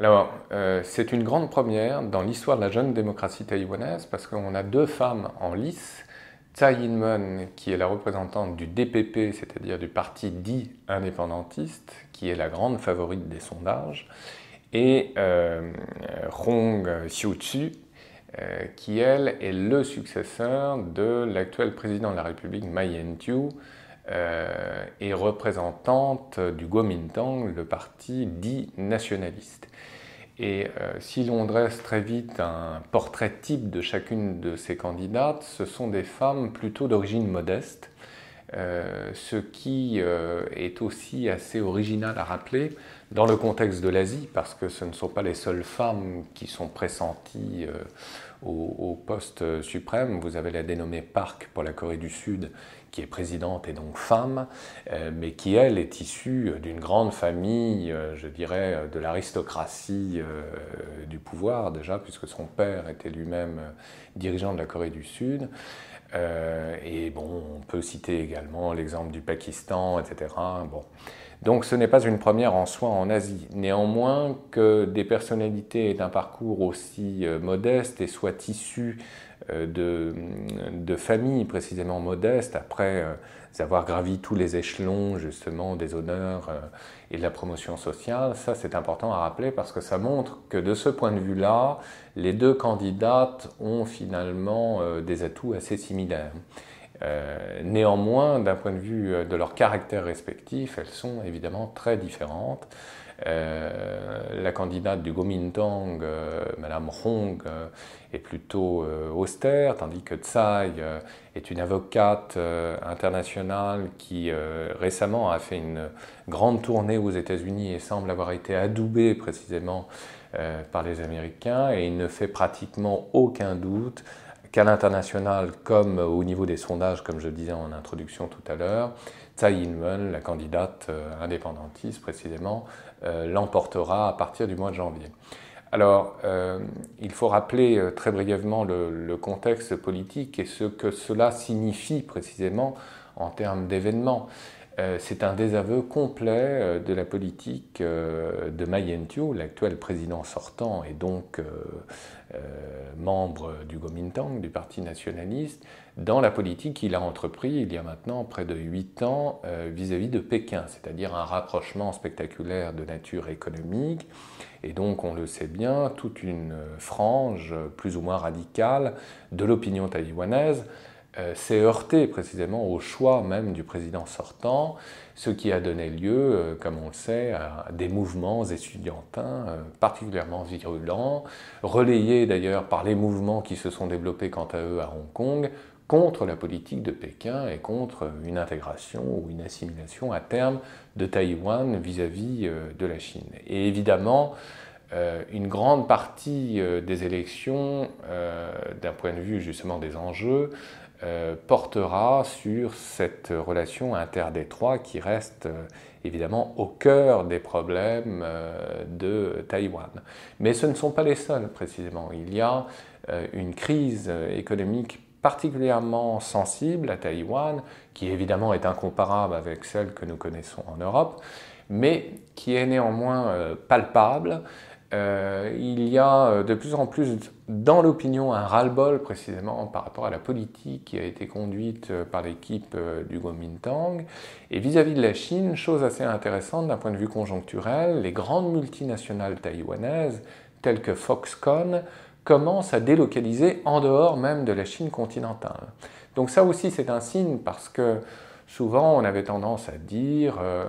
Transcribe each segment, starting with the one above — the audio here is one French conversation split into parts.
Alors, euh, c'est une grande première dans l'histoire de la jeune démocratie taïwanaise parce qu'on a deux femmes en lice. Tsai Ing-wen, qui est la représentante du DPP, c'est-à-dire du parti dit indépendantiste, qui est la grande favorite des sondages, et euh, Hong Xiu-chu, euh, qui elle est le successeur de l'actuel président de la République, Ma Ying-jeou, euh, et représentante du Kuomintang, le parti dit nationaliste. Et euh, si l'on dresse très vite un portrait type de chacune de ces candidates, ce sont des femmes plutôt d'origine modeste, euh, ce qui est aussi assez original à rappeler dans le contexte de l'Asie, parce que ce ne sont pas les seules femmes qui sont pressenties au, poste suprême. Vous avez la dénommée Park pour la Corée du Sud, qui est présidente et donc femme, euh, mais qui, elle, est issue d'une grande famille, euh, je dirais, de l'aristocratie euh, du pouvoir, déjà, puisque son père était lui-même dirigeant de la Corée du Sud. et bon, on peut citer également l'exemple du Pakistan, etc. Bon. Donc ce n'est pas une première en soi en Asie. Néanmoins, que des personnalités d'un parcours aussi modeste et soient issues euh, de, de, familles précisément modestes, après euh, avoir gravi tous les échelons justement des honneurs euh, et de la promotion sociale. Ça, c'est important à rappeler parce que ça montre que de ce point de vue-là, les deux candidates ont finalement des atouts assez similaires. Néanmoins, d'un point de vue de leur caractère respectif, elles sont évidemment très différentes. Euh, la candidate du Kuomintang, euh, Madame Hong, euh, est plutôt austère, tandis que Tsai est une avocate internationale qui récemment a fait une grande tournée aux États-Unis et semble avoir été adoubée précisément par les Américains, et il ne fait pratiquement aucun doute qu'à l'international comme au niveau des sondages, comme je disais en introduction tout à l'heure, Tsai Ing-wen, la candidate indépendantiste précisément, euh, l'emportera à partir du mois de janvier. Alors, euh, il faut rappeler euh, très brièvement le, contexte politique et ce que cela signifie précisément en termes d'événements. C'est un désaveu complet de la politique de Ma Ying-jeou, l'actuel président sortant et donc membre du Kuomintang, du Parti nationaliste, dans la politique qu'il a entrepris il y a maintenant près de huit ans euh, vis-à-vis de Pékin, c'est-à-dire un rapprochement spectaculaire de nature économique, et donc on le sait bien, toute une frange plus ou moins radicale de l'opinion taïwanaise euh, s'est heurtée précisément au choix même du président sortant, ce qui a donné lieu, euh, comme on le sait, à des mouvements étudiantins particulièrement virulents, relayés d'ailleurs par les mouvements qui se sont développés quant à eux à Hong Kong, contre la politique de Pékin et contre une intégration ou une assimilation à terme de Taïwan vis-à-vis euh, de la Chine. Et évidemment, euh, une grande partie euh, des élections, d'un point de vue justement des enjeux, portera sur cette relation interdétroit qui reste évidemment au cœur des problèmes de Taïwan. Mais ce ne sont pas les seuls précisément. Il y a une crise économique particulièrement sensible à Taïwan, qui évidemment est incomparable avec celle que nous connaissons en Europe, mais qui est néanmoins euh, palpable. Euh, il y a euh, de plus en plus dans l'opinion un ras-le-bol précisément par rapport à la politique qui a été conduite par l'équipe du Kuomintang. Et vis-à-vis de la Chine, chose assez intéressante d'un point de vue conjoncturel, les grandes multinationales taïwanaises telles que Foxconn commence à délocaliser en dehors même de la Chine continentale. Donc ça aussi c'est un signe parce que souvent on avait tendance à dire euh, euh,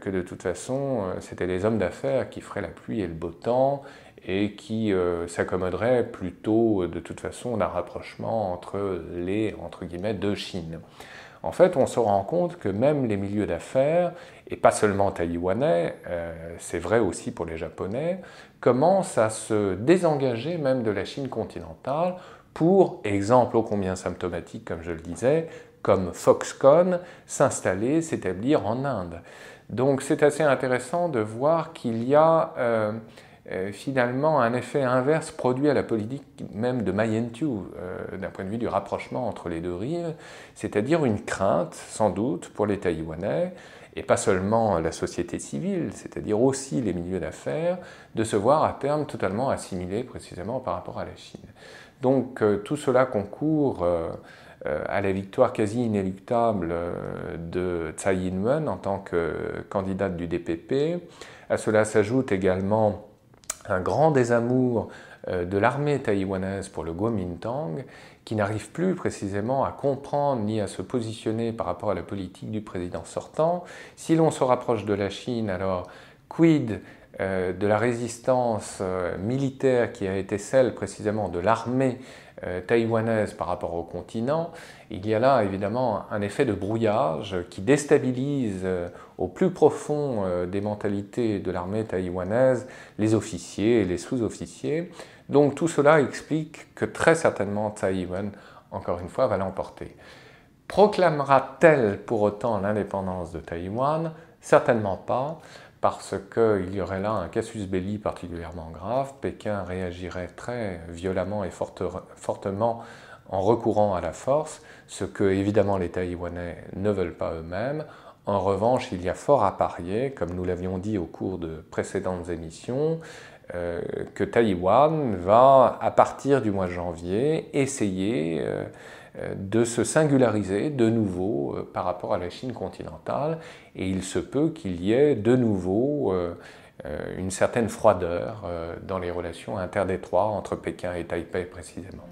que de toute façon euh, c'était les hommes d'affaires qui feraient la pluie et le beau temps et qui s'accommoderaient plutôt de toute façon d'un rapprochement entre les entre guillemets deux Chines. En fait, on se rend compte que même les milieux d'affaires, et pas seulement taïwanais, c'est vrai aussi pour les japonais, commence à se désengager même de la Chine continentale pour, exemple ô combien symptomatique comme je le disais, comme Foxconn, s'installer, s'établir en Inde. Donc c'est assez intéressant de voir qu'il y a euh, euh, finalement un effet inverse produit à la politique même de Ma Ying-jeou, euh, d'un point de vue du rapprochement entre les deux rives, c'est-à-dire une crainte sans doute pour les Taïwanais et pas seulement la société civile, c'est-à-dire aussi les milieux d'affaires, de se voir à terme totalement assimilés précisément par rapport à la Chine. Donc tout cela concourt à la victoire quasi inéluctable de Tsai Ing-wen en tant que candidate du DPP. À cela s'ajoute également un grand désamour euh, de l'armée taïwanaise pour le Kuomintang, qui n'arrive plus précisément à comprendre ni à se positionner par rapport à la politique du président sortant. Si l'on se rapproche de la Chine, alors quid euh, de la résistance euh, militaire qui a été celle précisément de l'armée euh, taïwanaise par rapport au continent, il y a là évidemment un effet de brouillage qui déstabilise au plus profond des mentalités de l'armée taïwanaise les officiers et les sous-officiers. Donc tout cela explique que très certainement Taïwan, encore une fois, va l'emporter. Proclamera-t-elle pour autant l'indépendance de Taïwan? Certainement pas parce qu'il y aurait là un casus belli particulièrement grave. Pékin réagirait très violemment et fortement en recourant à la force, ce que évidemment les Taïwanais ne veulent pas eux-mêmes. En revanche, il y a fort à parier, comme nous l'avions dit au cours de précédentes émissions, euh, que Taïwan va, à partir du mois de janvier, essayer euh, de se singulariser de nouveau euh, par rapport à la Chine continentale et il se peut qu'il y ait de nouveau euh, une certaine froideur dans les relations interdétroites entre Pékin et Taipei précisément.